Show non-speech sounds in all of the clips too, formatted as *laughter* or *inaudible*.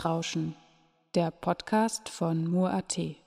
Netzrauschen, der Podcast von Mur.at.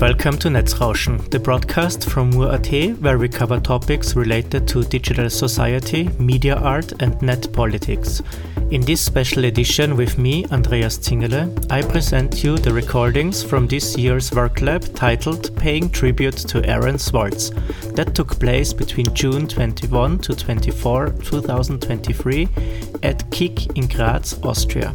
welcome to Netzrauschen, the broadcast from Mur.at where we cover topics related to digital society, media art and net politics. In this special edition with me, Andreas Zingele, I present you the recordings from this year's work lab titled Paying Tribute to Aaron Swartz that took place between June 21 to 24, 2023 at KIG in Graz, Austria.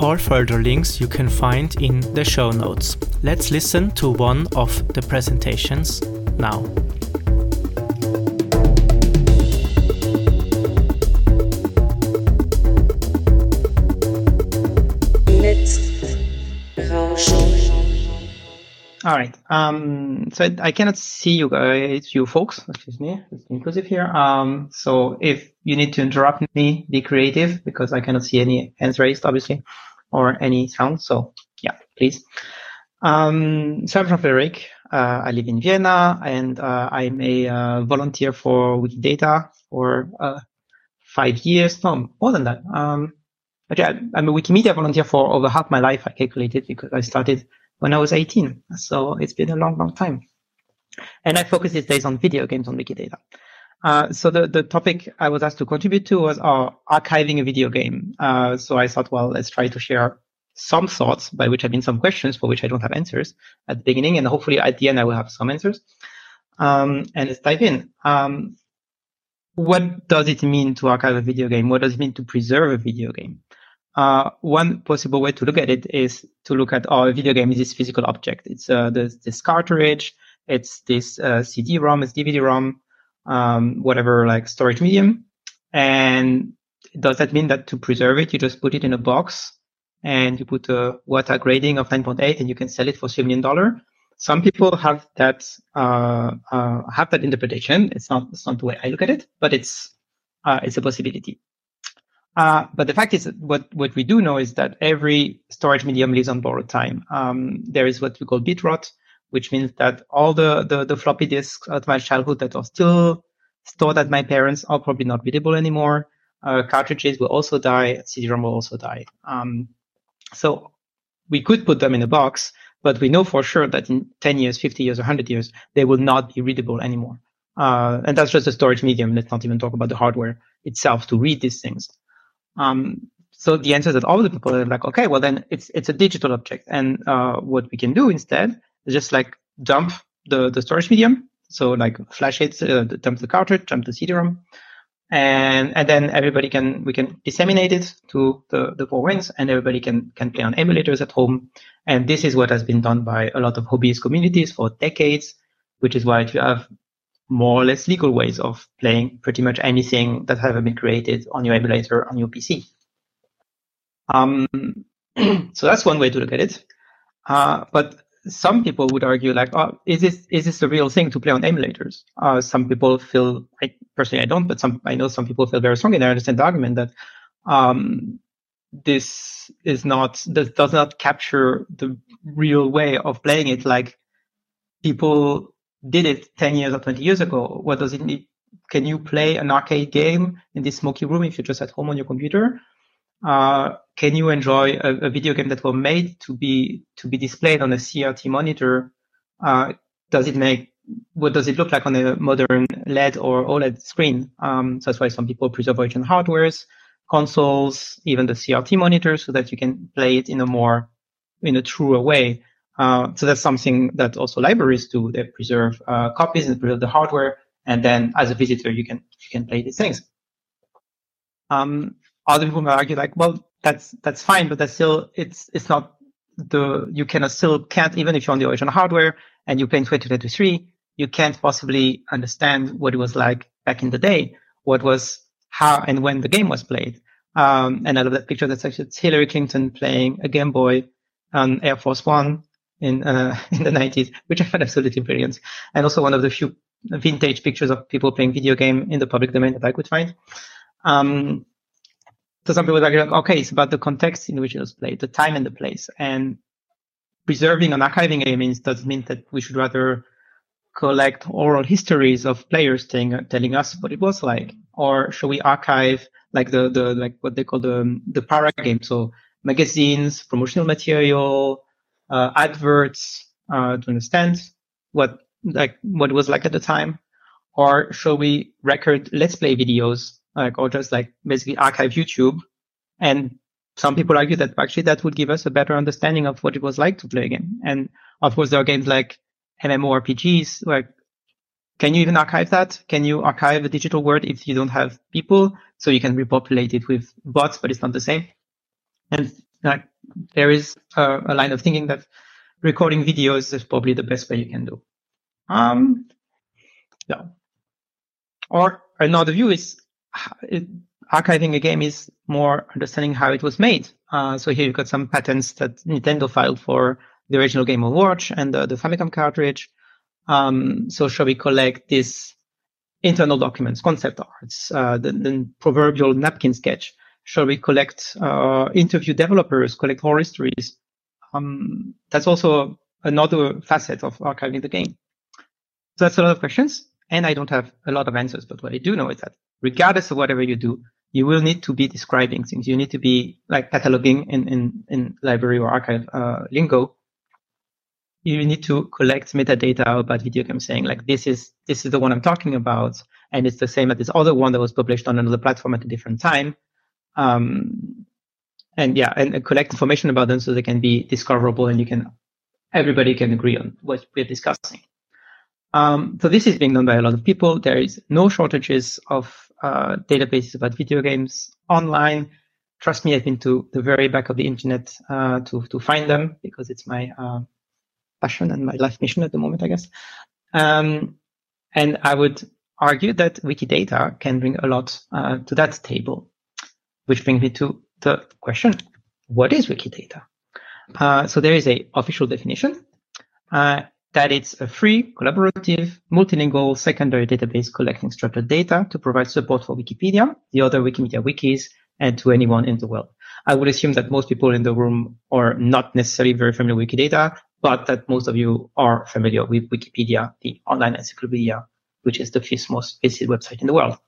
All further links you can find in the show notes. Let's listen to one of the presentations now. All right. Um, so I, I cannot see you guys, you folks. Excuse me. It's inclusive here. Um, so if you need to interrupt me, be creative because I cannot see any hands raised, obviously, or any sound. So yeah, please. Um, so I'm Jean-Frédéric. Uh, I live in Vienna and uh, I'm a uh, volunteer for Wikidata for uh, five years. No, more than that. Um, actually, I- I'm a Wikimedia volunteer for over half my life. I calculated because I started when I was 18. So it's been a long, long time. And I focus these days on video games on Wikidata. Uh, so the, the topic I was asked to contribute to was uh, archiving a video game. Uh, so I thought, well, let's try to share some thoughts, by which I mean some questions for which I don't have answers at the beginning, and hopefully at the end I will have some answers. Um, and let's dive in. Um, what does it mean to archive a video game? What does it mean to preserve a video game? Uh, one possible way to look at it is to look at oh, a video game is this physical object. It's uh, this, this cartridge, it's this uh, CD-ROM, it's DVD-ROM, um, whatever like storage medium. And does that mean that to preserve it, you just put it in a box and you put a WATA grading of 9.8 and you can sell it for $3 million? Some people have that, uh, uh, have that interpretation. It's not, it's not the way I look at it, but it's, uh, it's a possibility. Uh, but the fact is that what, what we do know is that every storage medium lives on borrowed time. Um, there is what we call bit rot, which means that all the, the, the floppy disks of my childhood that are still stored at my parents are probably not readable anymore. Uh, cartridges will also die. CD-ROM will also die. Um, so we could put them in a box, but we know for sure that in 10 years, 50 years, or 100 years, they will not be readable anymore. Uh, and that's just a storage medium. Let's not even talk about the hardware itself to read these things. Um, so the answer is that all the people are like, okay, well then it's it's a digital object, and uh, what we can do instead just like dump the the storage medium. So like flash it, uh, dump the cartridge, dump the CD-ROM, and and then everybody can we can disseminate it to the the four winds, and everybody can can play on emulators at home. And this is what has been done by a lot of hobbyist communities for decades, which is why you have more or less legal ways of playing pretty much anything that have been created on your emulator on your PC. Um, *clears throat* so that's one way to look at it. Uh, but some people would argue like, oh, is this is this the real thing to play on emulators? Uh, some people feel, I, personally, I don't, but some I know some people feel very strongly. And I understand the argument that um, this is not this does not capture the real way of playing it like people did it 10 years or 20 years ago what does it need can you play an arcade game in this smoky room if you're just at home on your computer uh, can you enjoy a, a, video game that was made to be to be displayed on a crt monitor uh, does it make what does it look like on a modern led or oled screen um, so that's why some people preserve original hardwares consoles, even the CRT monitors, so that you can play it in a more, in a truer way. Uh, so that's something that also libraries do. They preserve uh, copies and preserve the hardware, and then as a visitor, you can you can play these things. Um, other people might argue like, well, that's that's fine, but that's still it's it's not the you cannot still can't even if you're on the original hardware and you play in 2023, you can't possibly understand what it was like back in the day. What was how and when the game was played. Um, and I love that picture. That's actually it's Hillary Clinton playing a Game Boy on Air Force One in uh, *laughs* in the 90s, which I found absolutely brilliant. And also one of the few vintage pictures of people playing video game in the public domain that I could find. Um, so some people are like, okay, it's about the context in which it was played, the time and the place. And preserving and archiving a means does mean that we should rather collect oral histories of players telling, telling us what it was like. Or should we archive like the the like what they call the the para game? So magazines promotional material uh, adverts uh, to understand what like what it was like at the time. Or should we record let's play videos like or just like basically archive youtube and some people argue that actually that would give us a better understanding of what it was like to play a game and of course there are games like mmorpgs like can you even archive that? Can you archive a digital world if you don't have people? So you can repopulate it with bots, but it's not the same. And like, there is a, a line of thinking that recording videos is probably the best way you can do. Um, yeah. Or another view is archiving a game is more understanding how it was made. Uh, so here you've got some patents that Nintendo filed for the original Game & Watch and the, the Famicom cartridge. Um, so shall we collect these internal documents, concept arts, uh, the, the, proverbial napkin sketch? Shall we collect, uh, interview developers, collect oral histories? Um, that's also another facet of archiving the game. So that's a lot of questions, and I don't have a lot of answers. But what I do know is that regardless of whatever you do, you will need to be describing things. You need to be like cataloging in in, in library or archive uh, lingo you need to collect metadata about video games saying like this is this is the one I'm talking about, and it's the same as this other one that was published on another platform at a different time. Um, and yeah, and collect information about them so they can be discoverable and you can everybody can agree on what we're discussing. Um, so this is being done by a lot of people. There is no shortages of uh, databases about video games online. Trust me, I've been to the very back of the internet uh, to to find them because it's my uh, passion and my life mission at the moment, I guess. Um, and I would argue that Wikidata can bring a lot uh, to that table, which brings me to the question: What is Wikidata? Uh, so there is a official definition that it's a free, collaborative, multilingual secondary database collecting structured data to provide support for Wikipedia, the other Wikimedia wikis, and to anyone in the world. I would assume that most people in the room are not necessarily very familiar with Wikidata, but that most of you are familiar with Wikipedia, the online encyclopedia, which is the fifth most visited website in the world.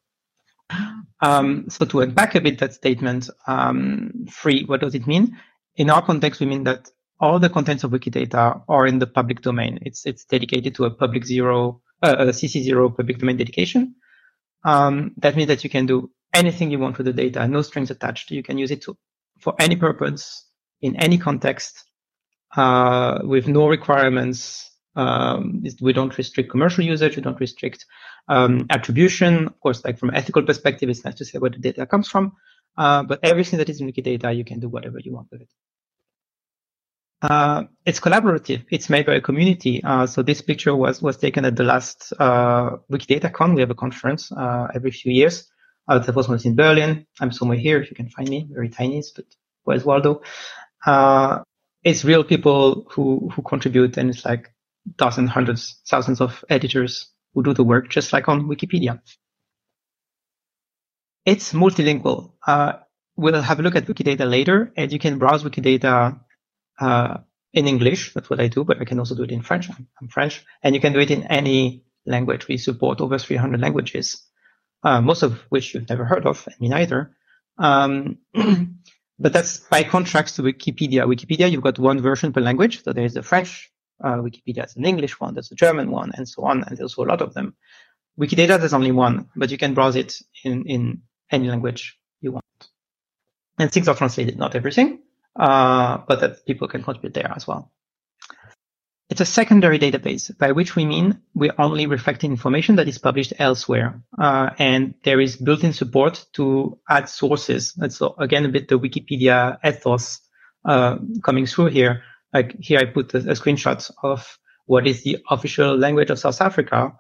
Um, so to unpack a bit that statement, um, free, what does it mean? In our context, we mean that all the contents of Wikidata are in the public domain. It's it's dedicated to a public zero, uh, a CC zero public domain dedication. Um, that means that you can do anything you want with the data, no strings attached. You can use it to, for any purpose in any context uh, with no requirements. Um, we don't restrict commercial usage. We don't restrict um, attribution. Of course, like from ethical perspective, it's nice to say where the data comes from. Uh, but everything that is in Wikidata, you can do whatever you want with it. Uh, it's collaborative. It's made by a community. Uh, so this picture was was taken at the last uh, WikidataCon. We have a conference uh, every few years. Uh, the first one is in Berlin. I'm somewhere here if you can find me. Very tiny, but where's Waldo? Uh, it's real people who who contribute, and it's like dozens, hundreds, thousands of editors who do the work, just like on Wikipedia. It's multilingual. Uh, we'll have a look at Wikidata later, and you can browse Wikidata uh, in English. That's what I do, but I can also do it in French. I'm, I'm French, and you can do it in any language. We support over 300 languages, uh, most of which you've never heard of, and me neither. Um, *clears throat* but that's by contrast to Wikipedia. Wikipedia, you've got one version per language. So there's the French uh, Wikipedia, there's an English one, there's a German one, and so on. And there's also a lot of them. Wikidata, there's only one, but you can browse it in, in any language you want. And things are translated, not everything, uh, but that people can contribute there as well. It's a secondary database, by which we mean we're only reflecting information that is published elsewhere. Uh, and there is built-in support to add sources. That's so again a bit the Wikipedia ethos uh, coming through here. Like here, I put a, a screenshot of what is the official language of South Africa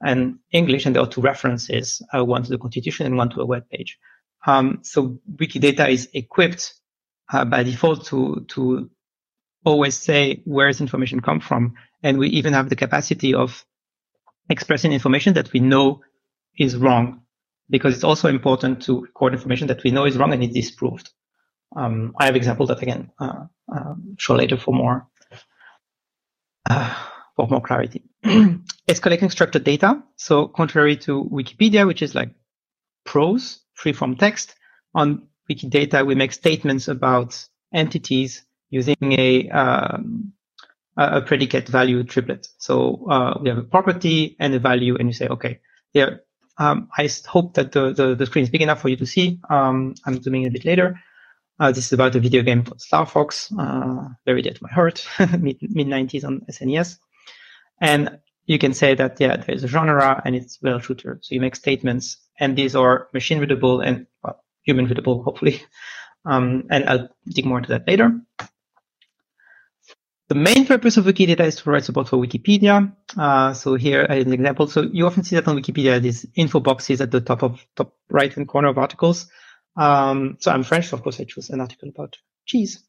and English, and there are two references, uh, one to the Constitution and one to a web page. Um, so Wikidata is equipped uh, by default to to always say where does information come from, and we even have the capacity of expressing information that we know is wrong, because it's also important to record information that we know is wrong and is disproved. Um, I have examples that again uh, uh, show later for more uh, for more clarity. *clears throat* it's collecting structured data. So contrary to Wikipedia, which is like prose, free from text, on Wikidata, we make statements about entities using a, um, a predicate value triplet. So uh, we have a property and a value, and you say, okay, here, um, I hope that the, the, the, screen is big enough for you to see. Um, I'm zooming a bit later. Uh, this is about a video game called Star Fox, uh, very dear to my heart, *laughs* mid, mid 90s on SNES. And you can say that, yeah, there's a genre and it's rail shooter. So you make statements and these are machine readable and well, human readable, hopefully. Um, and I'll dig more into that later. The main purpose of Wikidata is to provide support for Wikipedia. Uh, so here is an example. So you often see that on Wikipedia, these info boxes at the top of top right hand corner of articles. Um, so I'm French, so of course I choose an article about cheese.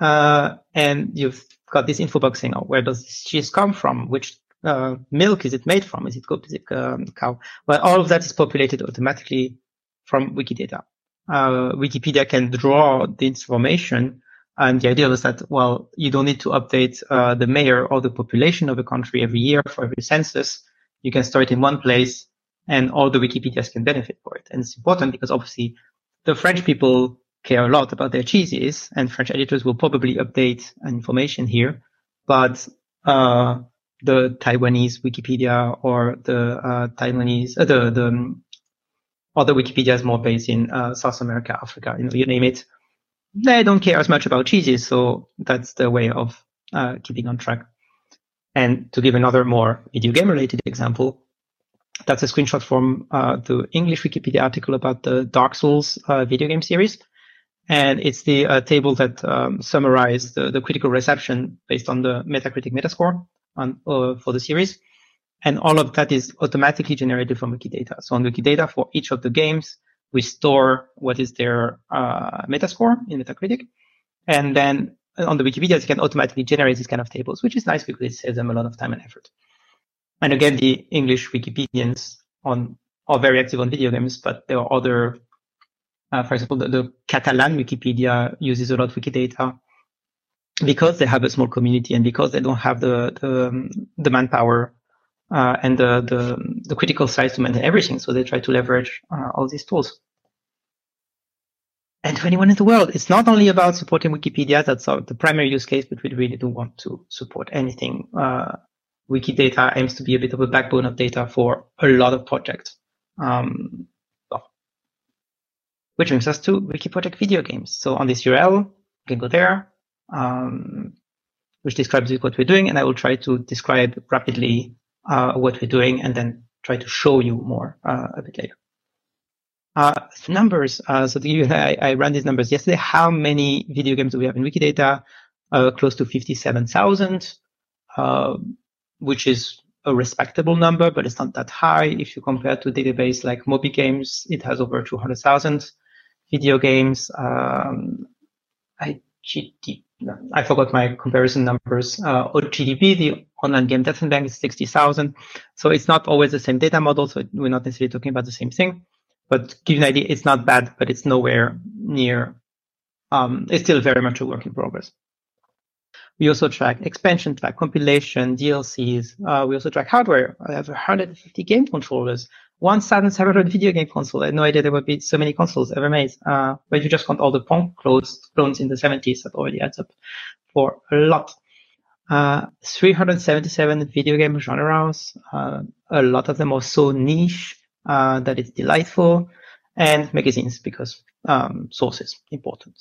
Uh, and you've got this info box saying, oh, where does this cheese come from? Which uh, milk is it made from? Is it goat? Is it um, cow? Well, all of that is populated automatically from Wikidata. Uh, Wikipedia can draw the information. And the idea was that, well, you don't need to update uh, the mayor or the population of a country every year for every census. You can store it in one place and all the Wikipedias can benefit for it. And it's important because obviously the French people care a lot about their cheeses and French editors will probably update information here. But, uh, the Taiwanese Wikipedia or the uh, Taiwanese, uh, the, the other Wikipedia is more based in uh, South America, Africa, you know, you name it. They don't care as much about cheeses, so that's the way of uh, keeping on track. And to give another more video game related example, that's a screenshot from uh, the English Wikipedia article about the Dark Souls uh, video game series. And it's the uh, table that um, summarized the, the, critical reception based on the Metacritic Metascore on, uh, for the series. And all of that is automatically generated from Wikidata. So on Wikidata for each of the games, we store what is their uh, Metascore in Metacritic. And then on the Wikipedia, you can automatically generate these kind of tables, which is nice because it saves them a lot of time and effort. And again, the English Wikipedians on are very active on video games, but there are other, uh, for example, the, the Catalan Wikipedia uses a lot of Wikidata because they have a small community and because they don't have the the, um, the manpower uh, and the, the, the critical size to maintain everything. So they try to leverage uh, all these tools. And to anyone in the world, it's not only about supporting Wikipedia. That's our, the primary use case, but we really do want to support anything. Uh, Wikidata aims to be a bit of a backbone of data for a lot of projects. Um, which brings us to Wiki Project video games. So on this URL, you can go there, um, which describes what we're doing, and I will try to describe rapidly uh, what we're doing and then try to show you more uh, a bit later. Uh, numbers. Uh, so the, I, I, ran these numbers yesterday. How many video games do we have in Wikidata? Uh, close to 57,000, uh, which is a respectable number, but it's not that high. If you compare to database like MobyGames, it has over 200,000 video games. Um, I GD, I forgot my comparison numbers. Uh, OGDB, the online game database is 60,000. So it's not always the same data model. So we're not necessarily talking about the same thing, But give you an idea, it's not bad, but it's nowhere near. Um, it's still very much a work in progress. We also track expansion track, compilation, DLCs. Uh, we also track hardware. I have 150 game controllers, 1,700 video game consoles. I had no idea there would be so many consoles ever made. Uh, but you just count all the Pong clones, clones in the 70s, that already adds up for a lot. Uh, 377 video game genres. Uh, a lot of them are so niche uh, that it's delightful, and magazines because um, sources important.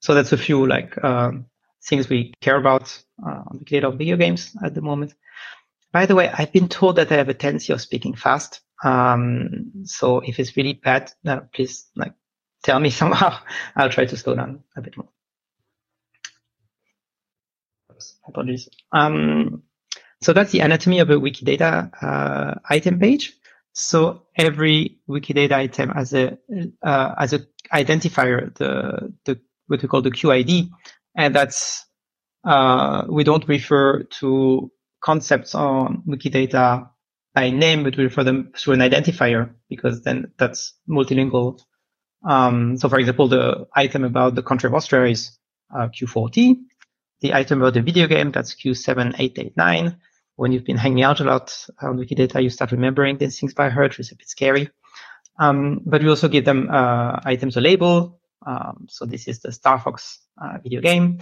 So that's a few like um, things we care about uh, on the creator of video games at the moment. By the way, I've been told that I have a tendency of speaking fast. Um, so if it's really bad, uh, please like tell me *laughs* somehow. I'll try to slow down a bit more. Apologies. Um, so that's the anatomy of a Wikidata uh, item page. So every Wikidata item has a uh, as a identifier, the the what we call the QID, and that's uh, we don't refer to concepts on Wikidata by name, but we refer them through an identifier because then that's multilingual. Um, so, for example, the item about the country of Austria is uh, Q40. The item about the video game that's Q7889. When you've been hanging out a lot on Wikidata, you start remembering these things by heart, which is a bit scary. Um, but we also give them uh, items a label. Um, so this is the Star Fox uh, video game,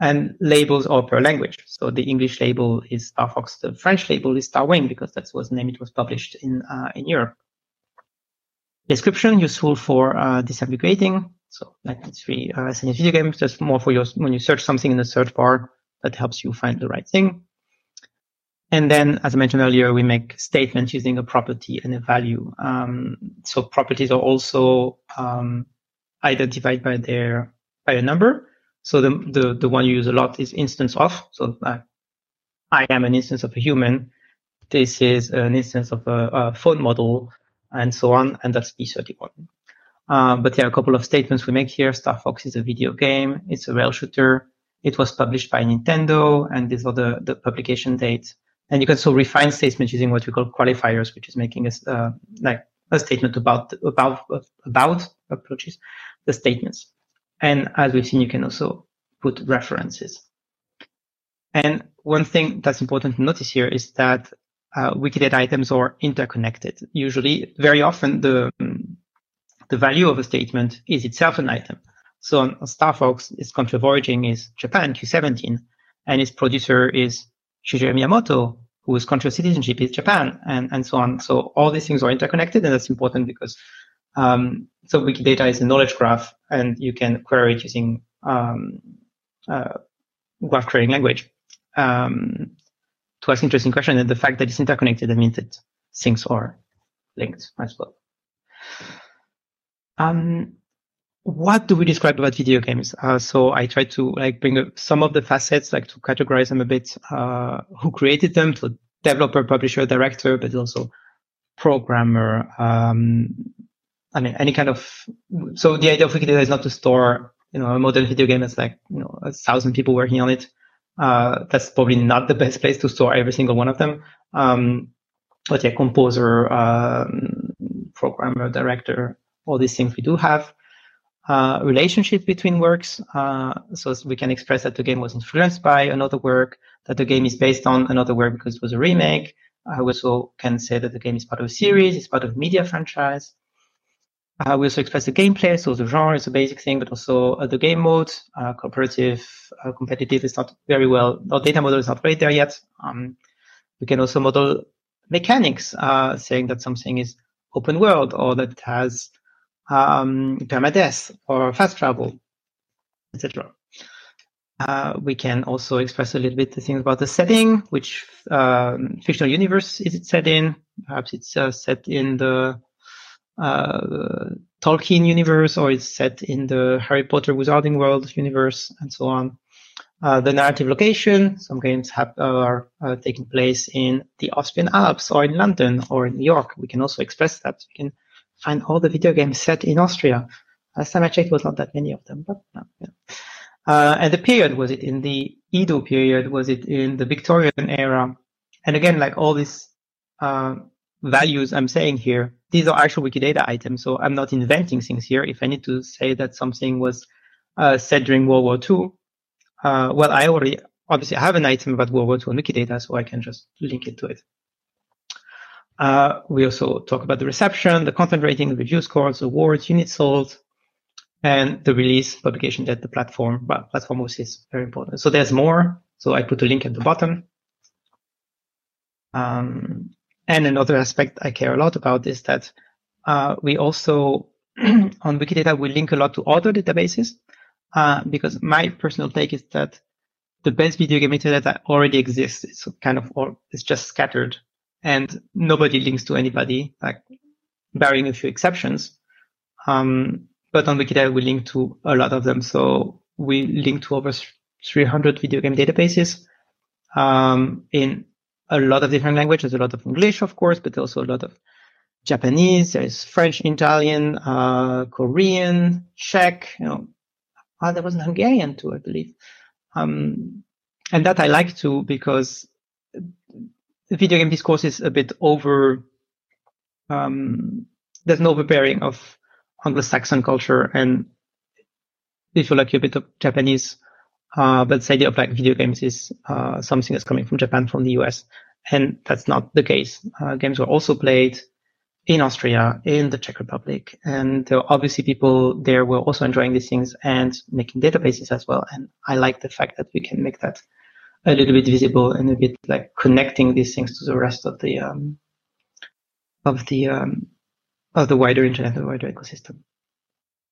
and labels are per language. So the English label is Star Fox, the French label is Starwing because that was the name it was published in uh, in Europe. Description useful for uh, disambiguating. So like it's free uh, video games. That's more for your when you search something in the search bar that helps you find the right thing. And then, as I mentioned earlier, we make statements using a property and a value. Um, so properties are also um, identified by their by a number. So the, the, the one you use a lot is instance of. So uh, I am an instance of a human. This is an instance of a, a phone model and so on. And that's P31. Uh, but there are a couple of statements we make here. Star Fox is a video game. It's a rail shooter. It was published by Nintendo and these are the, the publication dates. And you can also refine statements using what we call qualifiers, which is making a, uh, like a statement about, about, about approaches the statements. And as we've seen, you can also put references. And one thing that's important to notice here is that uh, Wikidata items are interconnected. Usually, very often, the the value of a statement is itself an item. So on, on Star Fox, its country of origin is Japan, Q17, and its producer is Shigeru Miyamoto, whose country of citizenship is Japan, and, and so on. So all these things are interconnected, and that's important because um, so Wikidata is a knowledge graph, and you can query it using um, uh, graph querying language. Um, to ask interesting question, and the fact that it's interconnected, that means that things are linked as well. Um, what do we describe about video games? Uh, so I try to like bring up some of the facets, like to categorize them a bit. Uh, who created them? So developer, publisher, director, but also programmer, um, I mean, any kind of, so the idea of Wikidata is not to store, you know, a modern video game that's like, you know, a thousand people working on it. Uh, that's probably not the best place to store every single one of them. Um, but yeah, composer, um, programmer, director, all these things we do have. Uh, relationship between works. Uh, so we can express that the game was influenced by another work, that the game is based on another work because it was a remake. I also can say that the game is part of a series, it's part of a media franchise. Uh, we also express the gameplay, so the genre is a basic thing, but also uh, the game mode, uh, cooperative, uh, competitive is not very well, our data model is not great there yet. Um, we can also model mechanics, uh, saying that something is open world or that it has um, permadeath or fast travel, etc. Uh, we can also express a little bit the things about the setting, which um, fictional universe is it set in. Perhaps it's set in the Tolkien universe or it's set in the Harry Potter Wizarding World universe and so on. Uh, the narrative location, some games have, are uh, taking place in the Austrian Alps or in London or in New York. We can also express that. We can find all the video games set in Austria. Last time I checked, was not that many of them, but no, yeah. Uh, and the period, was it in the Edo period? Was it in the Victorian era? And again, like all these uh, values I'm saying here, these are actual Wikidata items. So I'm not inventing things here. If I need to say that something was uh, said during World War II, uh, well, I already obviously have an item about World War II on Wikidata, so I can just link it to it. Uh, we also talk about the reception, the content rating, the review scores, awards, units sold, and the release publication that the platform well, platform was is very important. So there's more. So I put a link at the bottom. Um, and another aspect I care a lot about is that uh, we also *clears throat* on Wikidata we link a lot to other databases uh, because my personal take is that the best video game metadata already exists. It's kind of or it's just scattered, and nobody links to anybody, like barring a few exceptions. Um, but on Wikidata, we link to a lot of them. So we link to over 300 video game databases um, in a lot of different languages. a lot of English, of course, but also a lot of Japanese. There's French, Italian, uh, Korean, Czech. You know, uh, there was an Hungarian too, I believe. Um, and that I like too because the video game discourse is a bit over. Um, there's an overbearing of Anglo-Saxon culture and if you like a bit of Japanese, uh, but the idea of like video games is uh, something that's coming from Japan, from the US, and that's not the case. Uh, games were also played in Austria, in the Czech Republic, and there are obviously people there were also enjoying these things and making databases as well. And I like the fact that we can make that a little bit visible and a bit like connecting these things to the rest of the um, of the um, of the wider internet, the wider ecosystem.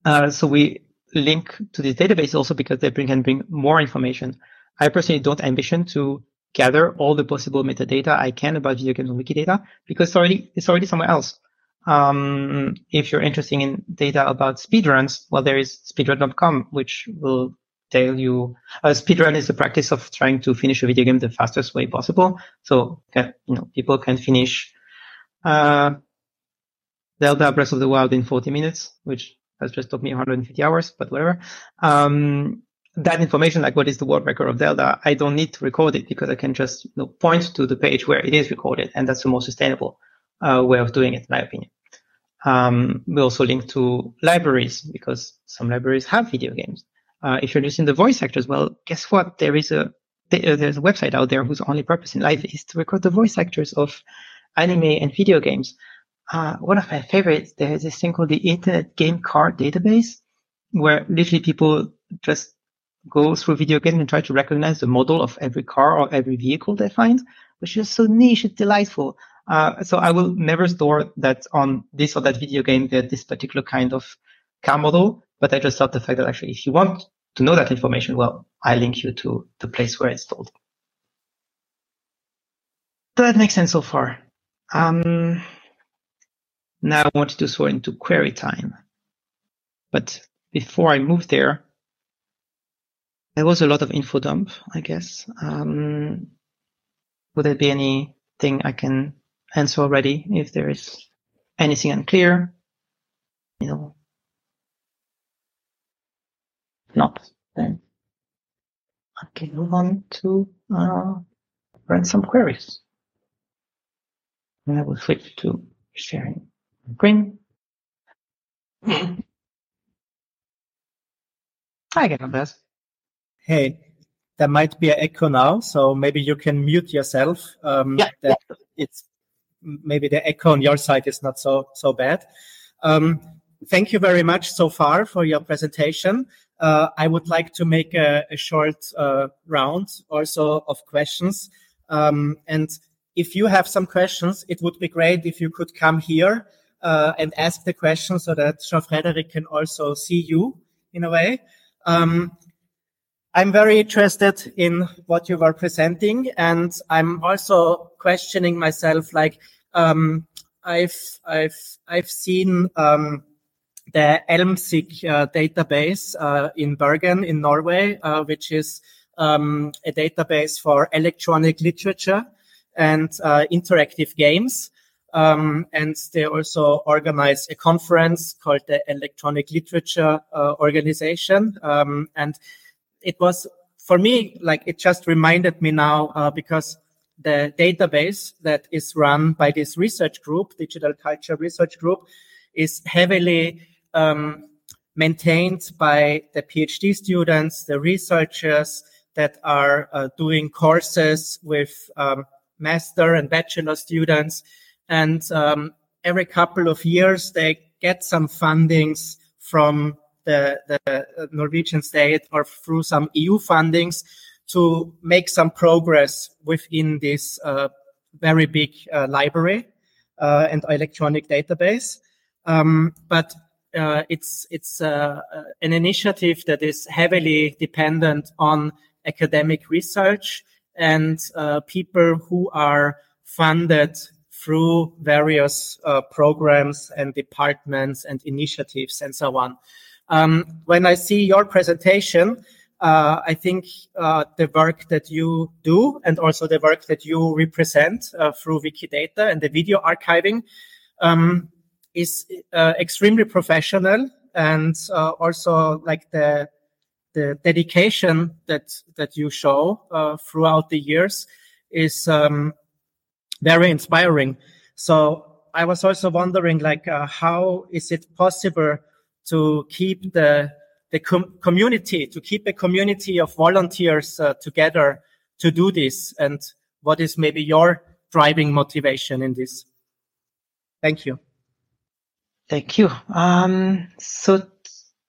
Uh, so we link to this database also because they bring, can bring more information. I personally don't ambition to gather all the possible metadata I can about video games on Wikidata because it's already, it's already somewhere else. Um, if you're interested in data about speedruns, well, there is speedrun.com, which will tell you, uh, speedrun is the practice of trying to finish a video game the fastest way possible. So, you know, people can finish, uh, Zelda Breath of the Wild in 40 minutes, which has just took me 150 hours, but whatever. Um, that information, like what is the world record of Zelda, I don't need to record it because I can just you know, point to the page where it is recorded, and that's the most sustainable uh, way of doing it, in my opinion. Um, we also link to libraries because some libraries have video games. Uh, if you're in the voice actors, well, guess what? There is a there's a website out there whose only purpose in life is to record the voice actors of anime and video games uh, one of my favorites, there's this thing called the Internet Game Cars Database, where literally people just go through video games and try to recognize the model of every car or every vehicle they find, which is so niche, it's delightful. Uh, so I will never store that on this or that video game that this particular kind of car model, but I just love the fact that actually if you want to know that information, well, I link you to the place where it's stored. Does that make sense so far? Um, now I wanted to throw into query time. But before I moved there, there was a lot of info dump, I guess. Um, would there be anything I can answer already if there is anything unclear? You know, not then. I can move on to uh, run some queries. And I will switch to sharing. Green. *laughs* I get on this. Hey, there might be an echo now, so maybe you can mute yourself. Um, yeah, that yeah. it's maybe the echo on your side is not so so bad. Um, thank you very much so far for your presentation. Uh, I would like to make a, a short uh, round also of questions. Um, and if you have some questions, it would be great if you could come here uh, and ask the question so that Jean-Frédéric can also see you in a way. Um, I'm very interested in what you were presenting, and I'm also questioning myself. Like, um, I've I've I've seen um, the ELMCIP uh, database uh, in Bergen in Norway, uh, which is um, a database for electronic literature and uh, interactive games. Um, and they also organize a conference called the Electronic Literature uh, Organization. Um, and it was for me like it just reminded me now uh, because the database that is run by this research group, Digital Culture Research Group, is heavily um, maintained by the PhD students, the researchers that are uh, doing courses with um, master and bachelor students. And um, every couple of years, they get some fundings from the, the Norwegian state or through some EU fundings to make some progress within this uh, very big uh, library uh, and electronic database. Um, but uh, it's it's uh, uh, an initiative that is heavily dependent on academic research and people who are funded through various programs and departments and initiatives and so on. Um, when I see your presentation, uh, I think uh, the work that you do and also the work that you represent uh, through Wikidata and the video archiving um, is uh, extremely professional and uh, also like the the dedication that that you show uh, throughout the years is um, very inspiring. So I was also wondering, like, how is it possible to keep the the com- community, to keep a community of volunteers uh, together to do this? And what is maybe your driving motivation in this? Thank you. Thank you. Um, so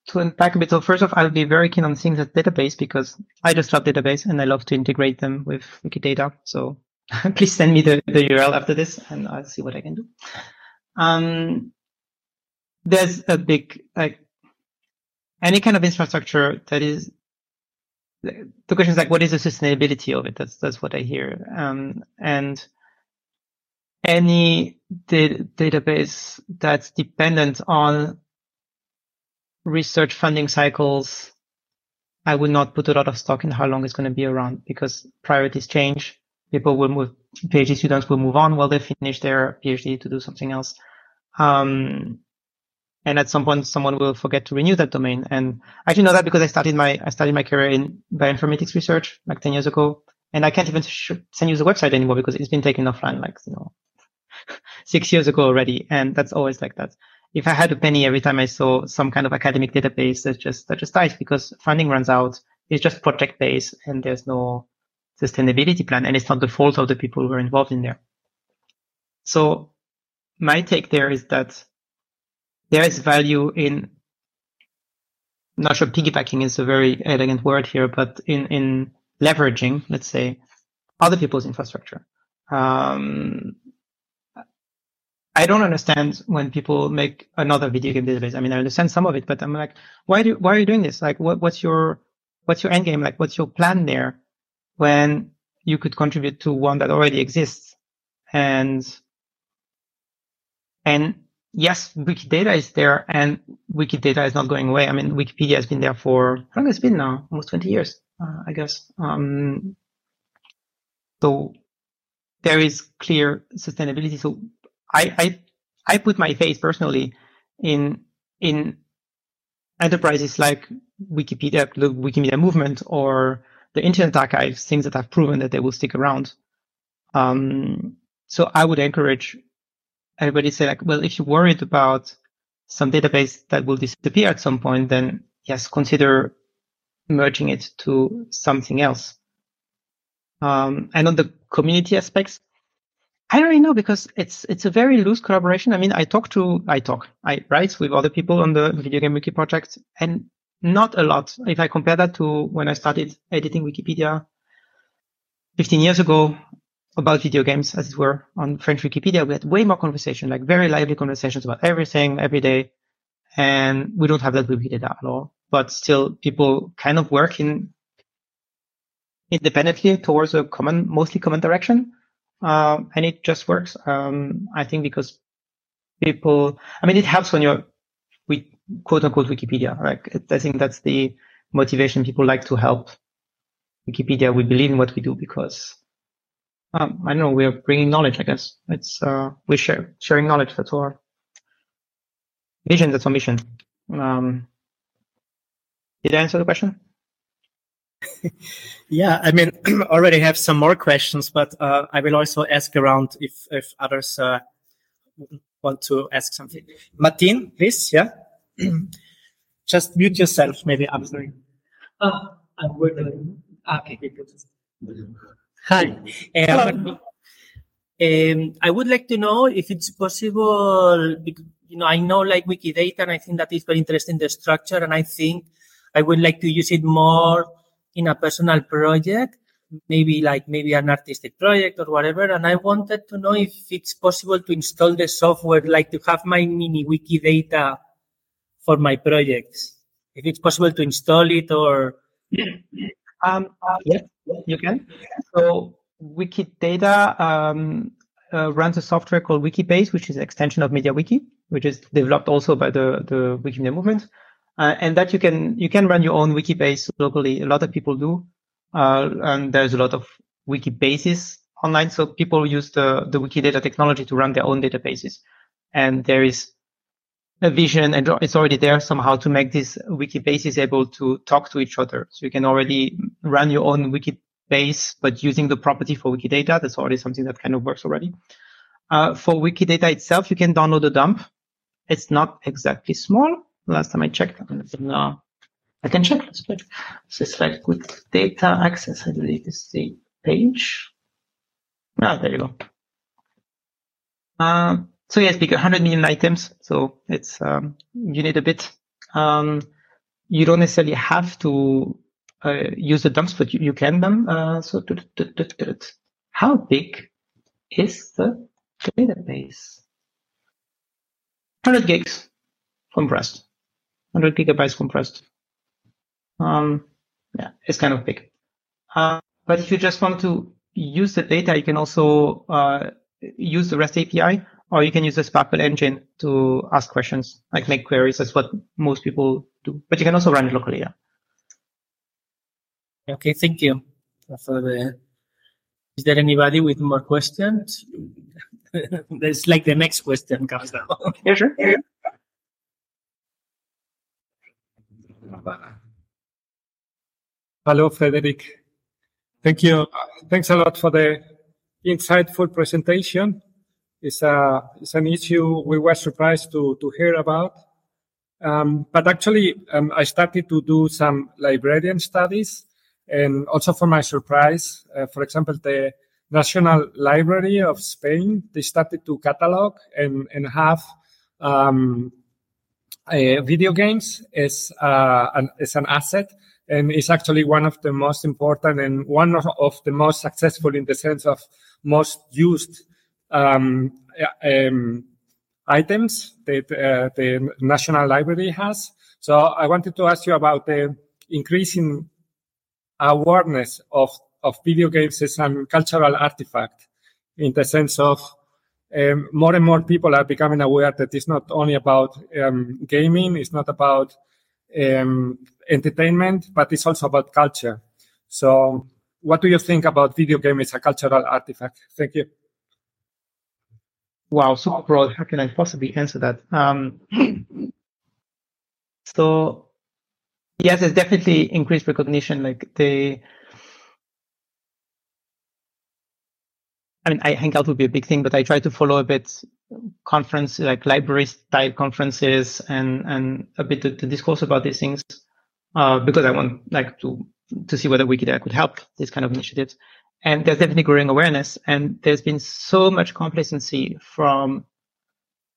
to unpack a bit, so first off, I'll be very keen on seeing that database because I just love database and I love to integrate them with Wikidata. So *laughs* please send me the, the URL after this and I'll see what I can do. Um, there's a big, like, any kind of infrastructure that is the question is like what is the sustainability of it? That's that's what i hear. Um, and any da- database that's dependent on research funding cycles i would not put a lot of stock in how long it's going to be around because priorities change people will move phd students will move on while they finish their phd to do something else um, and at some point someone will forget to renew that domain. And I actually know that because I started my I started my career in bioinformatics research like ten years ago, and I can't even sh- send you the website anymore because it's been taken offline like you know *laughs* six years ago already, and that's always like that. If I had a penny every time I saw some kind of academic database that just that just dies because funding runs out, it's just project based and there's no sustainability plan, and it's not the fault of the people who are involved in there. So my take there is that there is value in I'm not sure piggybacking is a very elegant word here, but in, in leveraging, let's say, other people's infrastructure. Um, I don't understand when people make another video game database. I mean, I understand some of it, but I'm like, why do, why are you doing this? Like, what, what's your, what's your end game? Like, what's your plan there when you could contribute to one that already exists? And, and yes, Wikidata is there and Wikidata is not going away. I mean, Wikipedia has been there for, how long has it been now? Almost 20 years, uh, I guess. Um, so there is clear sustainability. So I, I, I put my faith personally in, in enterprises like Wikipedia, the Wikimedia movement or the Internet Archive, things that have proven that they will stick around. Um, so I would encourage everybody to say like, well, if you're worried about some database that will disappear at some point, then yes, consider merging it to something else. Um, and on the community aspects, I don't really know because it's it's a very loose collaboration. I mean, I talk to I talk I write with other people on the video game wiki project, and not a lot. If I compare that to when I started editing Wikipedia 15 years ago, about video games, as it were, on French Wikipedia, we had way more conversation, like very lively conversations about everything every day. And we don't have that with Wikipedia at all. But still, people kind of work in independently towards a common, mostly common direction. Um, and it just works. Um, I think because people, I mean, it helps when you're, we quote unquote Wikipedia, right? I think that's the motivation people like to help Wikipedia. We believe in what we do because um, I don't know, we're bringing knowledge, I guess. It's, uh, we share, sharing knowledge. That's our vision. That's our mission. Um, did I answer the question? *laughs* yeah, I mean, *clears throat* already have some more questions, but uh, I will also ask around if if others uh, want to ask something. Martin, please, yeah. *clears throat* Just mute yourself, maybe after. Oh, I'm working. Okay. Hi. Um, um, I would like to know if it's possible. You know, I know like Wikidata, and I think that is very interesting the structure, and I think I would like to use it more in a personal project, maybe like maybe an artistic project or whatever. And I wanted to know if it's possible to install the software, like to have my mini Wikidata for my projects. If it's possible to install it or. Um, yes, you can. So Wikidata um, uh, runs a software called Wikibase, which is an extension of MediaWiki, which is developed also by the the Wikimedia movement, uh, and that you can you can run your own Wikibase locally. A lot of people do, uh, and there's a lot of Wikibases online. So people use the the Wikidata technology to run their own databases, and there is a vision and it's already there somehow to make this these Wikibases able to talk to each other. So you can already run your own wiki base, but using the property for Wikidata. That's already something that kind of works already. Uh, for Wikidata itself, you can download the dump. It's not exactly small. Last time I checked, uh, I can check. Let's check. So select Wikidata access. I believe is the page. Ah, there you go. Uh, so yes, because 100 million items. So it's um, you need a bit. Um, you don't necessarily have to uh, use the dumps, but you, you can them. Uh, so how big is the database? 100 gigs compressed, 100 gigabytes compressed. Um, yeah, it's kind of big. Uh, but if you just want to use the data, you can also uh, use the REST API, or you can use the SPARQL engine to ask questions, like make queries. That's what most people do. But you can also run it locally. Yeah. Okay, thank you for the. Is there anybody with more questions? *laughs* There's like the next question comes now. *laughs* Yeah, sure. Hello, Frédéric. Thank you. Thanks a lot for the insightful presentation. It's a it's an issue we were surprised to to hear about. Um, but actually, um, I started to do some librarian studies and also for my surprise, uh, for example, the National Library of Spain, they started to catalog and, and have um, uh, video games as, uh, an, as an asset. And it's actually one of the most important and one of, of the most successful in the sense of most used um, um, items that uh, the National Library has. So I wanted to ask you about the increasing awareness of, of video games as a cultural artifact in the sense of um, more and more people are becoming aware that it's not only about um, gaming, it's not about um, entertainment, but it's also about culture. So, what do you think about video game as a cultural artifact? Thank you. Wow, super broad. How can I possibly answer that? Um, *clears throat* so, yes, there's definitely increased recognition. Like the, I mean, I Hangout would be a big thing, but I try to follow a bit conference, like library style conferences and, and a bit to, to discourse about these things, uh, because I want like to, to see whether Wikidata could help these kind of initiatives. And there's definitely growing awareness and there's been so much complacency from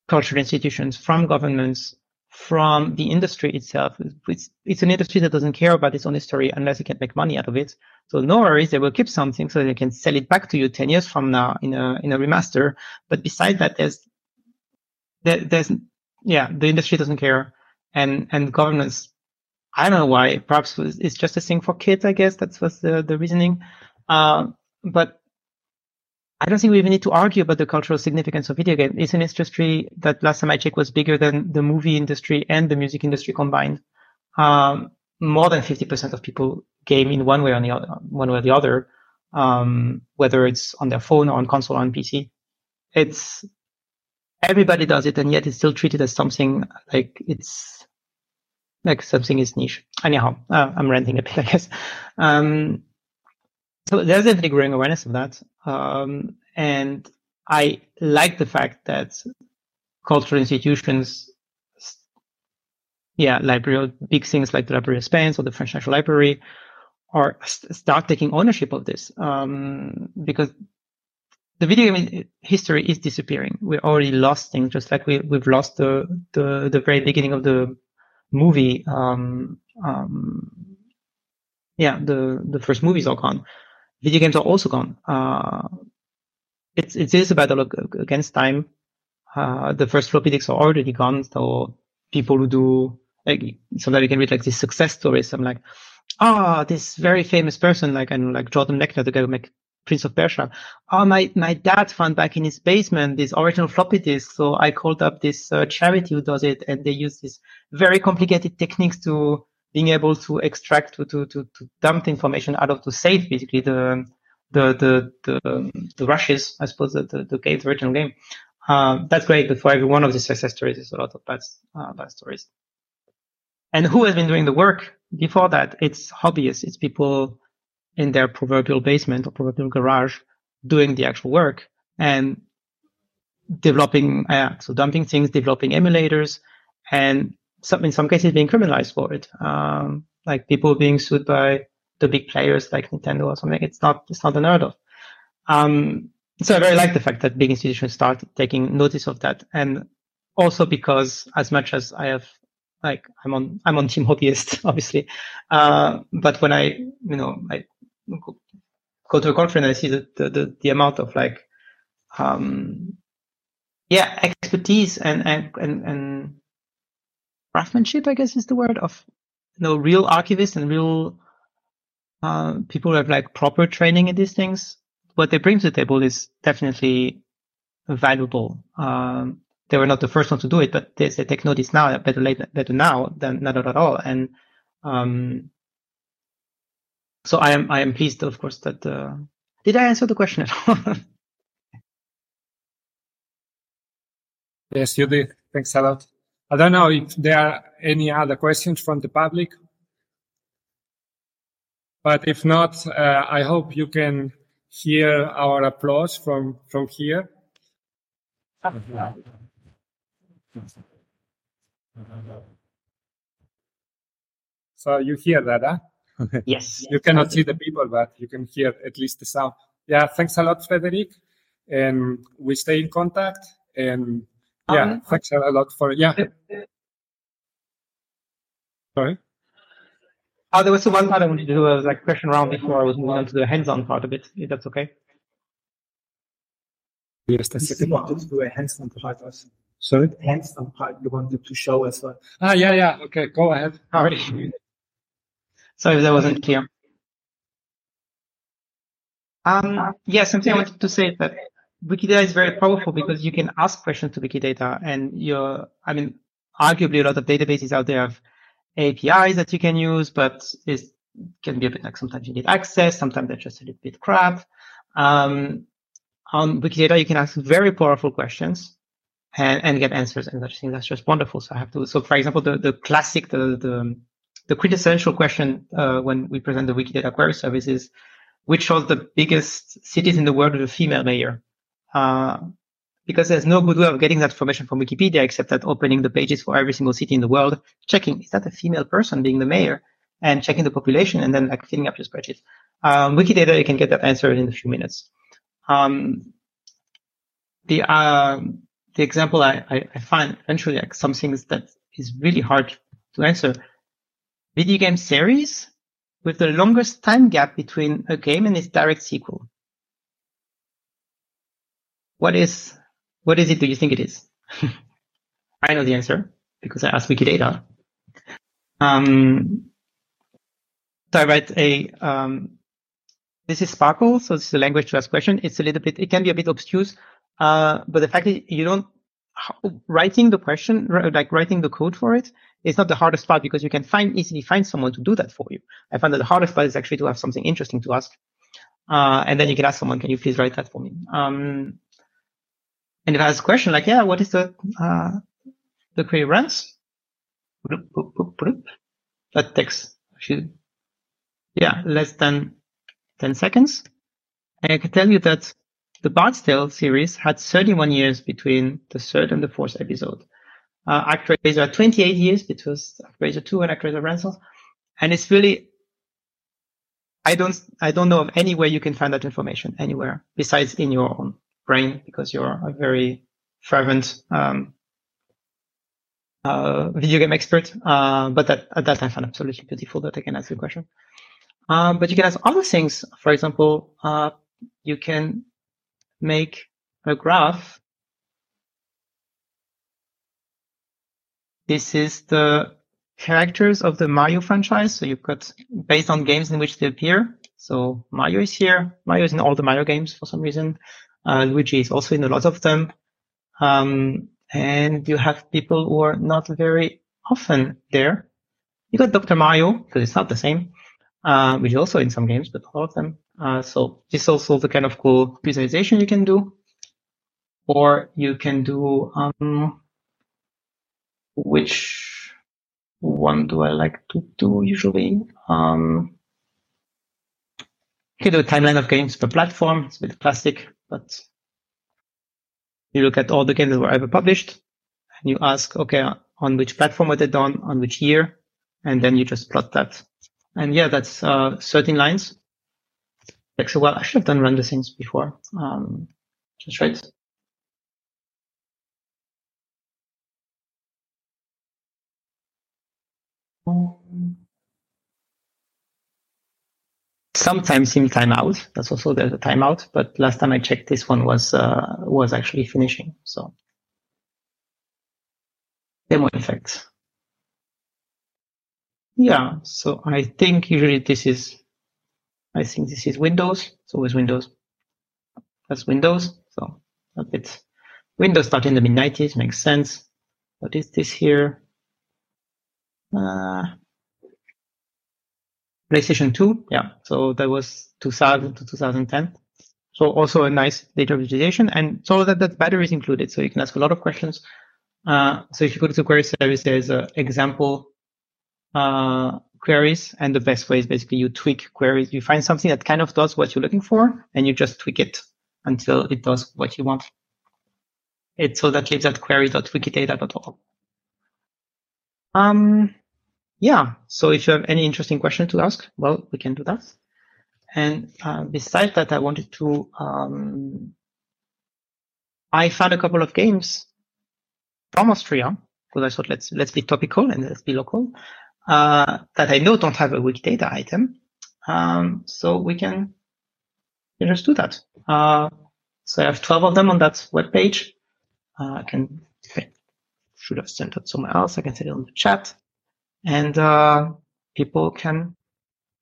cultural institutions, from governments, from the industry itself. It's, it's an industry that doesn't care about its own history unless it can make money out of it. So no worries, they will keep something so they can sell it back to you 10 years from now in a, in a remaster. But besides that, there's, there, there's, yeah, the industry doesn't care and, and governments, I don't know why, perhaps it's just a thing for kids, I guess. That's was the, the reasoning. Uh, but I don't think we even need to argue about the cultural significance of video games. It's an industry that last time I checked was bigger than the movie industry and the music industry combined. Um, more than 50% of people game in one way or the other, one way or the other, um, whether it's on their phone or on console or on PC. It's, everybody does it and yet it's still treated as something like it's like something is niche. Anyhow, uh, I'm ranting a bit, *laughs* I guess. Um, so there's definitely growing awareness of that. Um, and I like the fact that cultural institutions, yeah, library, big things like the Library of Spain or the French National Library, are start taking ownership of this um, because the video game history is disappearing. We're already lost things, just like we, we've lost the, the, the very beginning of the movie. Um, um, yeah, the, the first movies are gone. Video games are also gone. Uh, it's, it is a battle against time. Uh, the first floppy disks are already gone. So people who do, like, sometimes you can read like these success stories. I'm like, ah, oh, this very famous person, like, and like Jordan Mechner, the guy who make Prince of Persia. Oh, my, my dad found back in his basement this original floppy disk. So I called up this uh, charity who does it and they use these very complicated techniques to being able to extract, to, to, to, to dump the information out of, to save basically the, the, the, the, the rushes, I suppose, the, the, the game, the original game. Uh, that's great. But for every one of these success stories, there's a lot of bad, uh, bad stories. And who has been doing the work before that? It's hobbyists. It's people in their proverbial basement or proverbial garage doing the actual work and developing, uh, so dumping things, developing emulators, and some, in some cases being criminalized for it. Um, like people being sued by the big players like Nintendo or something. It's not, it's not unheard of. Um, so I very like the fact that big institutions start taking notice of that. And also because as much as I have like I'm on I'm on team hobbyist *laughs* obviously uh, but when I you know I go to a conference I see the, the, the, the amount of like, um, yeah, expertise and, and, and, and craftsmanship, I guess is the word of, you know, real archivists and real, uh, people who have like proper training in these things. What they bring to the table is definitely valuable. Um, they were not the first one to do it, but they, they take notice now, better late, better now than not at all. And, um, so I am I am pleased, of course, that uh, did I answer the question at all? *laughs* yes, you did. Thanks a lot. I don't know if there are any other questions from the public, but if not, uh, I hope you can hear our applause from from here. So you hear that, huh? yes. you cannot see the people, but you can hear at least the sound. Yeah, thanks a lot, Frédéric. And we stay in contact. And yeah, um, thanks a lot for it. yeah. Sorry. Oh, there was the one part I wanted to do a like question round before I was moving on to the hands-on part of it. If that's okay. Yes, that's okay. You wanted to do a hands-on part also. Sorry. Hands-on part you wanted to show as well. Ah, yeah, yeah. Okay, go ahead. All right. Sorry if that wasn't clear. Um, yeah, something I wanted to say that Wikidata is very powerful because you can ask questions to Wikidata and you're, I mean, arguably a lot of databases out there have APIs that you can use, but it can be a bit like sometimes you need access, sometimes they're just a little bit crap. Um, on Wikidata, you can ask very powerful questions and, and get answers and such things. That's just wonderful. So I have to, so for example, the, the classic, the, the, the quintessential question uh, when we present the Wikidata query service is which of the biggest cities in the world with a female mayor? Uh, because there's no good way of getting that information from Wikipedia except that opening the pages for every single city in the world, checking is that a female person being the mayor, and checking the population, and then like filling up your spreadsheet. Um, Wikidata, you can get that answer in a few minutes. Um, the uh, the example I, I, I find eventually like some things that is really hard to answer video game series with the longest time gap between a game and its direct sequel. What is, what is it do you think it is? *laughs* I know the answer because I asked Wikidata. Um, so I write a, um, this is SPARQL, so this is a language to ask question. It's a little bit, it can be a bit obtuse, uh, but the fact that you don't, writing the question, like writing the code for it's not the hardest part because you can find easily find someone to do that for you. I find that the hardest part is actually to have something interesting to ask. Uh, and then you can ask someone, can you please write that for me? Um, and if I ask a question like, yeah, what is the, uh, the query runs? That takes actually, yeah, less than 10 seconds. And I can tell you that the Bard's Tale series had 31 years between the third and the fourth episode. Uh, ActRaiser 28 years between ActRaiser 2 and ActRaiser Renaissance. And it's really, I don't, I don't know of anywhere you can find that information anywhere besides in your own brain because you're a very fervent, um, uh, video game expert. Uh, but that, that I find absolutely beautiful that I can ask the question. Um, but you can ask other things. For example, uh, you can make a graph. This is the characters of the Mario franchise. So you've got based on games in which they appear. So Mario is here. Mario is in all the Mario games for some reason. Uh, Luigi is also in a lot of them. Um, and you have people who are not very often there. You got Dr. Mario, because it's not the same, uh, which is also in some games, but all of them. Uh, so this is also the kind of cool visualization you can do. Or you can do, um, which one do I like to do usually? Um, you can do a timeline of games per platform. It's a bit classic, but you look at all the games that were ever published and you ask, okay, on which platform were they done, on which year, and then you just plot that. And yeah, that's uh, 13 lines. Takes a while. I should have done render things before. Um, just right. Sometimes in timeout. That's also there's a timeout, but last time I checked, this one was uh, was actually finishing. So demo effects. Yeah, so I think usually this is, I think this is Windows. It's always Windows. That's Windows. So a bit, Windows started in the mid 90s, makes sense. What is this here? Uh, PlayStation 2. Yeah. So that was 2000 to 2010. So also a nice data visualization. And so that, that battery is included. So you can ask a lot of questions. Uh, so if you go to the query service, there's an example uh, queries. And the best way is basically you tweak queries. You find something that kind of does what you're looking for and you just tweak it until it does what you want. It so that lives at query.wikidata.org. Um, yeah. So if you have any interesting question to ask, well, we can do that. And uh, besides that, I wanted to, um, I found a couple of games from Austria because I thought let's let's be topical and let's be local uh, that I know don't have a Wikidata item. Um, so we can, just do that. Uh, so I have 12 of them on that web page. Uh, I can, should have sent it somewhere else. I can send it on the chat and, uh, people can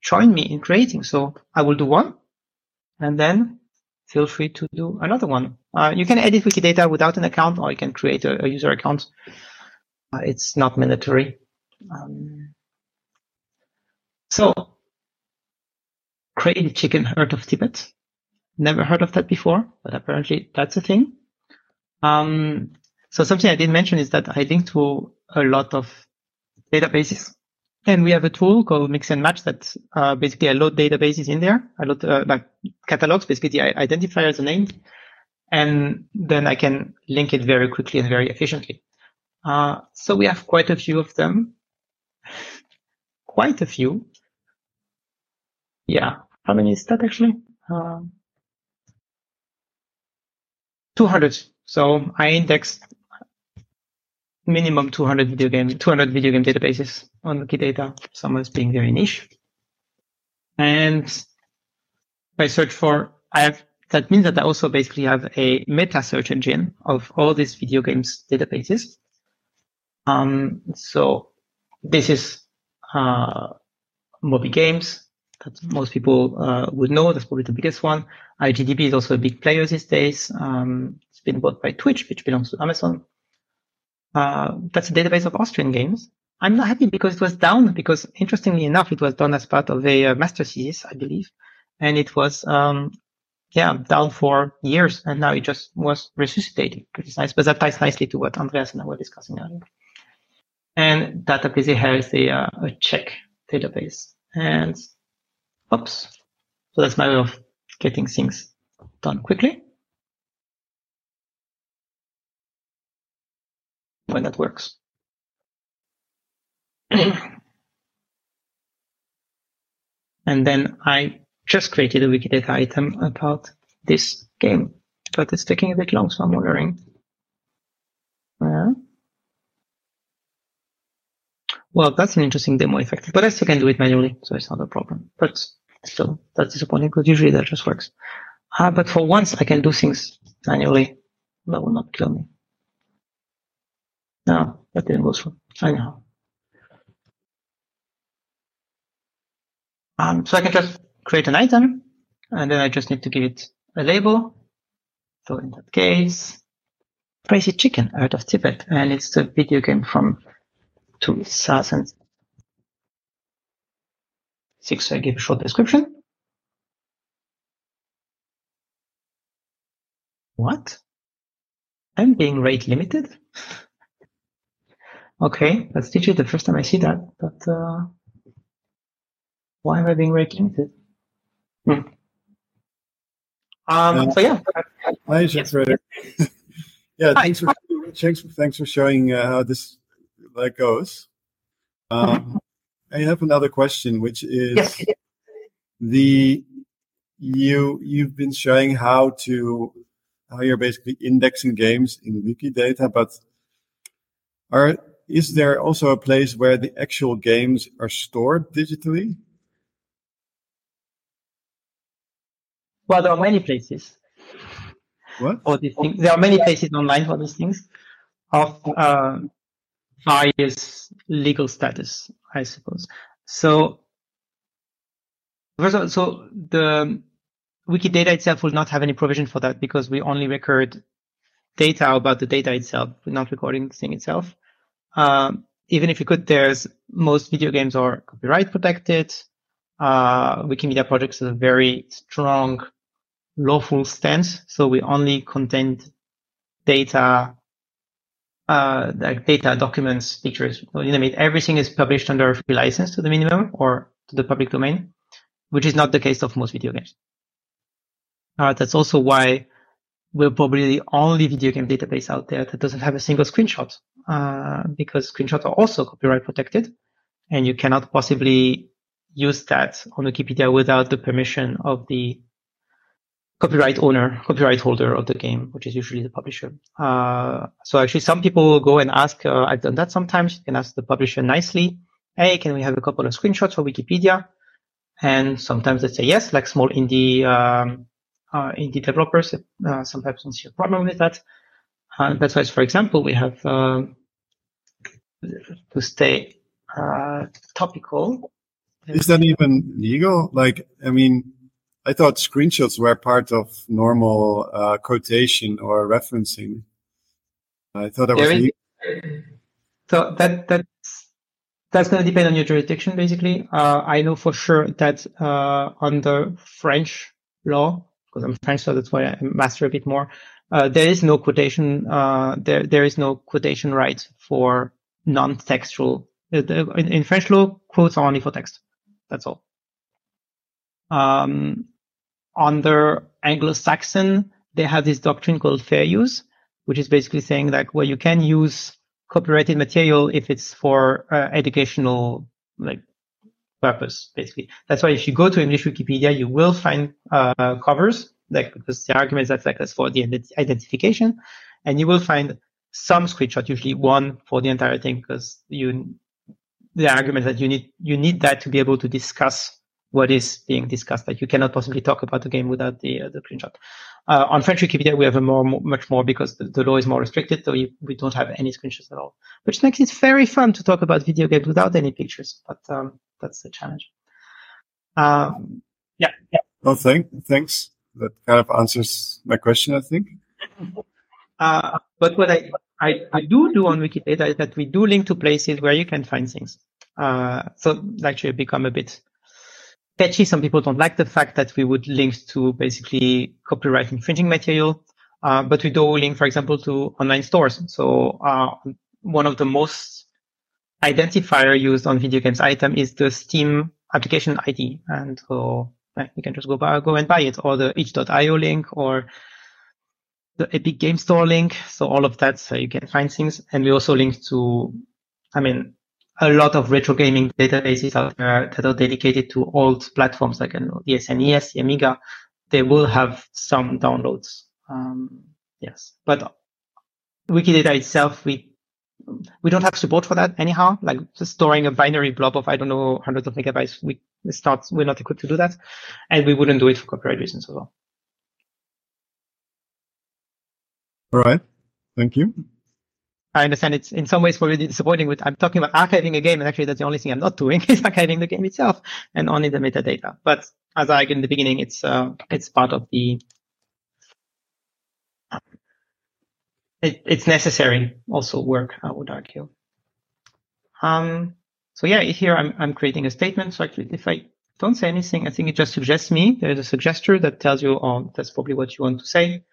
join me in creating. So I will do one and then feel free to do another one. Uh, you can edit Wikidata without an account or you can create a, a user account. Uh, it's not mandatory. Um, so, Crazy Chicken Heart of Tibet. Never heard of that before, but apparently that's a thing. Um, so something I didn't mention is that I link to a lot of databases. And we have a tool called Mix and Match that uh, basically I load databases in there. I load uh, like catalogs, basically identifiers, the name, and then I can link it very quickly and very efficiently. Uh, so we have quite a few of them quite a few. Yeah. How many is that actually? Um, 200. So I indexed minimum 200 video game, 200 video game databases on Wikidata. Some is being very niche. And if I search for, I have, that means that I also basically have a meta search engine of all these video games databases. Um, so this is uh, MobyGames that most people uh, would know. That's probably the biggest one. IGDB is also a big player these days. Um, it's been bought by Twitch, which belongs to Amazon. Uh, that's a database of Austrian games. I'm not happy because it was down because interestingly enough, it was done as part of a uh, master thesis, I believe. And it was, um, yeah, down for years and now it just was resuscitated, which is nice, but that ties nicely to what Andreas and I were discussing earlier. And database has a, uh, a check database. And oops. So that's my way of getting things done quickly. When that works. and then I just created a Wikidata item about this game, but it's taking a bit long, so I'm wondering. Uh, well, that's an interesting demo effect, but I still can do it manually, so it's not a problem. But still, that's disappointing because usually that just works. Uh, but for once, I can do things manually. That will not kill me. No, that didn't go through. I know. Um, so I can just create an item, and then I just need to give it a label. So in that case, Crazy Chicken out of Tibet, and it's the video game from 2006. So I give a short description. What? I'm being rate limited? *laughs* okay, that's digit the first time I see that, but uh, why am I being rate limited? Hmm. Um, Uh, so yeah, Hi, Yes. *laughs* Yeah, Hi. thanks for, thanks, thanks for showing uh, how this like goes. Um, I have another question, which is yes, the you you've been showing how to how you're basically indexing games in Wikidata, but are is there also a place where the actual games are stored digitally? well, there are many places What? for these things. There are many places online for these things of uh, various legal status, I suppose. So, first of all, so the Wikidata itself will not have any provision for that because we only record data about the data itself. Not recording the thing itself. Um, even if you could, there's most video games are copyright protected. Uh, Wikimedia projects have a very strong lawful stance. So we only content data, uh, like data, documents, pictures, you name it. Everything is published under a free license to the minimum or to the public domain, which is not the case of most video games. Uh, that's also why we're probably the only video game database out there that doesn't have a single screenshot, uh, because screenshots are also copyright protected and you cannot possibly use that on Wikipedia without the permission of the copyright owner, copyright holder of the game, which is usually the publisher. Uh, so actually some people will go and ask, uh, I've done that sometimes, you can ask the publisher nicely, hey, can we have a couple of screenshots for Wikipedia? And sometimes they say yes, like small indie, um, uh, indie developers, uh, sometimes don't see a problem with that. Uh, that's why, for example, we have, um, to stay, uh, topical. Is that even legal? Like, I mean, I thought screenshots were part of normal uh, quotation or referencing. I thought that was is- legal. So that that's that's going to depend on your jurisdiction, basically. Uh, I know for sure that uh, under French law, because I'm French, so that's why I master a bit more. Uh, there is no quotation. Uh, there there is no quotation right for non-textual. uh, In, in French law, quotes are only for text. That's all. Um, under Anglo-Saxon, they have this doctrine called fair use, which is basically saying like, well, you can use copyrighted material if it's for uh, educational like purpose, basically. That's why if you go to English Wikipedia, you will find uh, covers, like because the argument is that like that's for the identification, and you will find some screenshot, usually one for the entire thing, because you the argument that you need you need that to be able to discuss what is being discussed. Like you cannot possibly talk about the game without the uh, the screenshot. Uh, on French Wikipedia, we have a more, much more because the, the law is more restricted, so you, we don't have any screenshots at all, which makes it very fun to talk about video games without any pictures. But um, that's the challenge. Um, yeah, yeah. Thank, thanks. That kind of answers my question, I think. Uh, but what I, I, I do do on Wikidata is that we do link to places where you can find things. Uh, so actually become a bit patchy. Some people don't like the fact that we would link to basically copyright infringing material. Uh, but we do link, for example, to online stores. So, uh, one of the most identifier used on video games item is the Steam application ID. And so uh, you can just go buy, go and buy it or the itch.io link or the Epic Game Store link. So all of that, so you can find things. And we also link to, I mean, a lot of retro gaming databases out there that are dedicated to old platforms like you know, the SNES, the Amiga. They will have some downloads. Um, yes, but Wikidata itself, we we don't have support for that anyhow. Like just storing a binary blob of I don't know hundreds of megabytes, we it's not we're not equipped to do that, and we wouldn't do it for copyright reasons as well. All right, thank you. I understand it's in some ways probably disappointing. With I'm talking about archiving a game, and actually that's the only thing I'm not doing *laughs* is archiving the game itself and only the metadata. But as I in the beginning, it's uh, it's part of the it, it's necessary also work, I would argue. Um, so yeah, here I'm, I'm creating a statement. So actually, if I don't say anything, I think it just suggests me. There's a suggester that tells you, oh, that's probably what you want to say.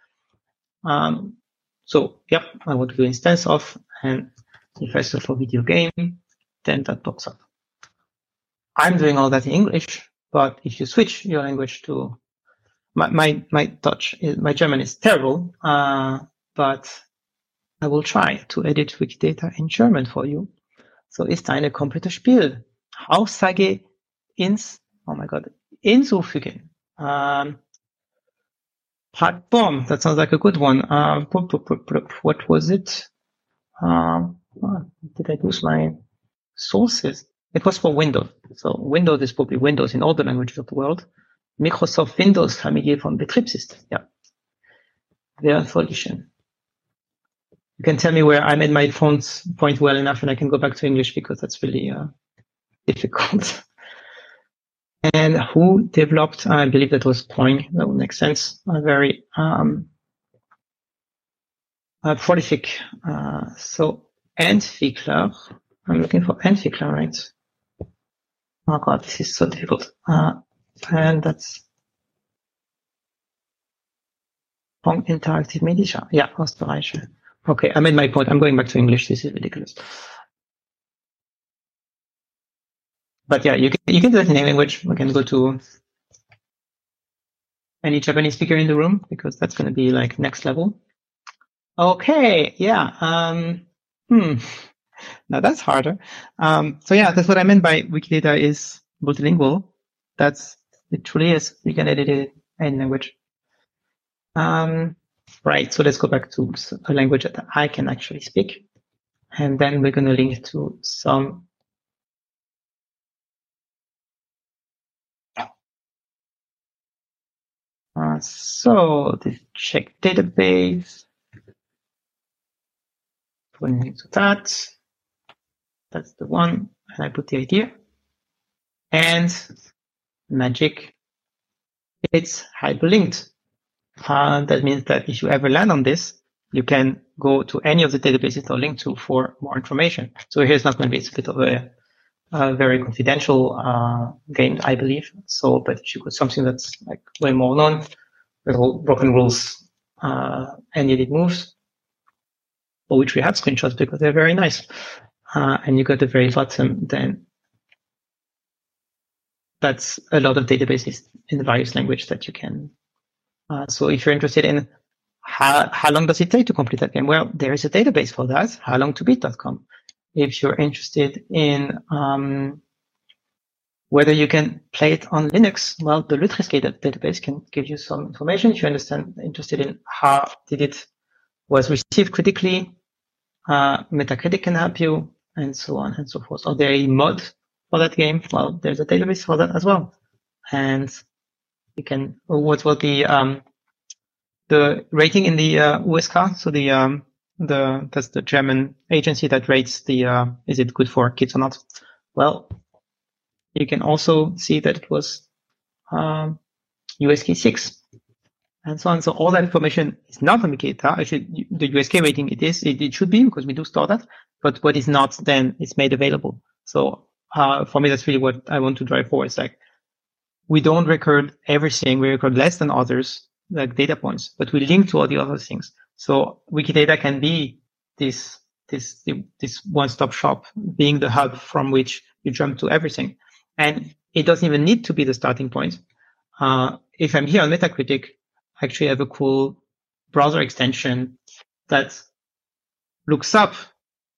Um, so yep, I want to do instance of, and if I search for video game, then that pops up. I'm doing all that in English, but if you switch your language to my my, my Dutch, my German is terrible, uh, but I will try to edit Wikidata in German for you. So ist eine komplette Spiel. Aussage ins, oh my god, hinzufügen. Um, hot bomb. That sounds like a good one. Uh, what was it? Um, oh, did I lose my sources? It was for Windows. So Windows is probably Windows in all the languages of the world. Microsoft Windows Familie von Betriebssystem. Yeah. Their solution you can tell me where I made my fonts point well enough and I can go back to English because that's really uh, difficult. *laughs* and who developed, I believe that was Sproing, that would make sense, a very um, uh, prolific. Uh, so Entwickler, I'm looking for Entwickler, right? Oh god, this is so difficult. Uh, and that's Sproing Interactive Media. Yeah, Österreich. Okay, I made my point. I'm going back to English. This is ridiculous. But yeah, you can you can do that in any language. We can go to any Japanese speaker in the room because that's going to be like next level. Okay, yeah. Um, hmm. *laughs* Now that's harder. Um, so yeah, that's what I meant by Wikidata is multilingual. That's it truly is. You can edit it in any language. Um, Right. So let's go back to a language that I can actually speak. And then we're going to link to some Uh, so the check database. Going to that. That's the one. And I put the idea. And magic. It's hyperlinked. Uh, that means that if you ever land on this, you can go to any of the databases or link to for more information. So here's not going to be, a bit of a, a very confidential uh, game, I believe. So, but if you got something that's like way more known, with all broken rules, uh, and yet it moves, for which we have screenshots because they're very nice. Uh, and you got the very bottom, then that's a lot of databases in the various language that you can uh, so if you're interested in how, how long does it take to complete that game? Well, there is a database for that, howlongtobeat.com. If you're interested in um, whether you can play it on Linux, well, the Lutris database can give you some information. If you're understand, interested in how did it was received critically, uh, Metacritic can help you, and so on and so forth. Are there a mod for that game? Well, there's a database for that as well. And you can what will be um, the rating in the uh, USK? So the um, the that's the German agency that rates the uh, is it good for kids or not? Well, you can also see that it was um, USK six and so on. So all that information is not on Wikidata. Actually, the USK rating it is it, it should be because we do store that. But what is not, then it's made available. So uh, for me, that's really what I want to drive for. It's like we don't record everything. We record less than others, like data points, but we link to all the other things. So Wikidata can be this this this one-stop shop being the hub from which you jump to everything. And it doesn't even need to be the starting point. Uh, if I'm here on Metacritic, I actually have a cool browser extension that looks up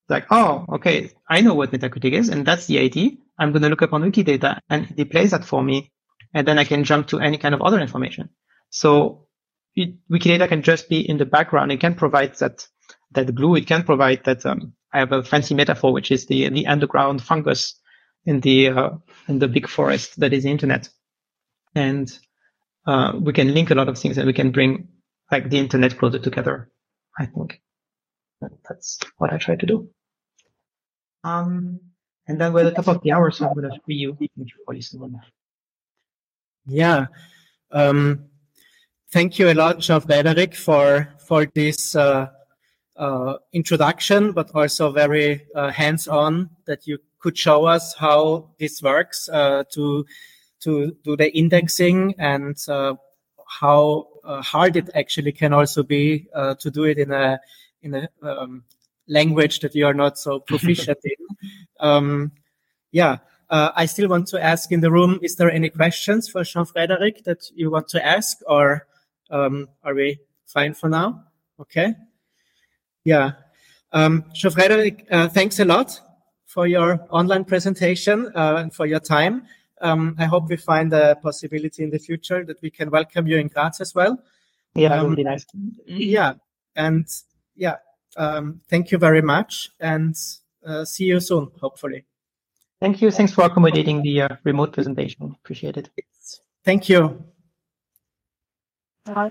like, oh, okay, I know what Metacritic is, and that's the ID. I'm going to look up on Wikidata, and it displays that for me, and then I can jump to any kind of other information. So it, Wikidata can just be in the background. It can provide that that glue. It can provide that. Um, I have a fancy metaphor, which is the the underground fungus in the uh, in the big forest that is the internet, and uh, we can link a lot of things, and we can bring like the internet closer together. I think that's what I try to do. Um, and then we're at the top of the hour, so I'm going to free you. Thank you for listening. Yeah. Um, thank you a lot, Jean-Frédéric, for for this uh, uh, introduction, but also very uh, hands-on that you could show us how this works uh, to to do the indexing and uh, how uh, hard it actually can also be to do it in a in a um, language that you are not so *laughs* proficient in. Um, yeah, uh, I still want to ask in the room: Is there any questions for Jean-Frédéric that you want to ask, or um, are we fine for now? Okay. Yeah. Um, Jean-Frédéric, uh, thanks a lot for your online presentation uh, and for your time. Um, I hope we find a possibility in the future that we can welcome you in Graz as well. Yeah, that would be nice. Yeah, and yeah, um, thank you very much and uh, see you soon, hopefully. Thank you. Thanks for accommodating the uh, remote presentation. Appreciate it. Thank you. Bye.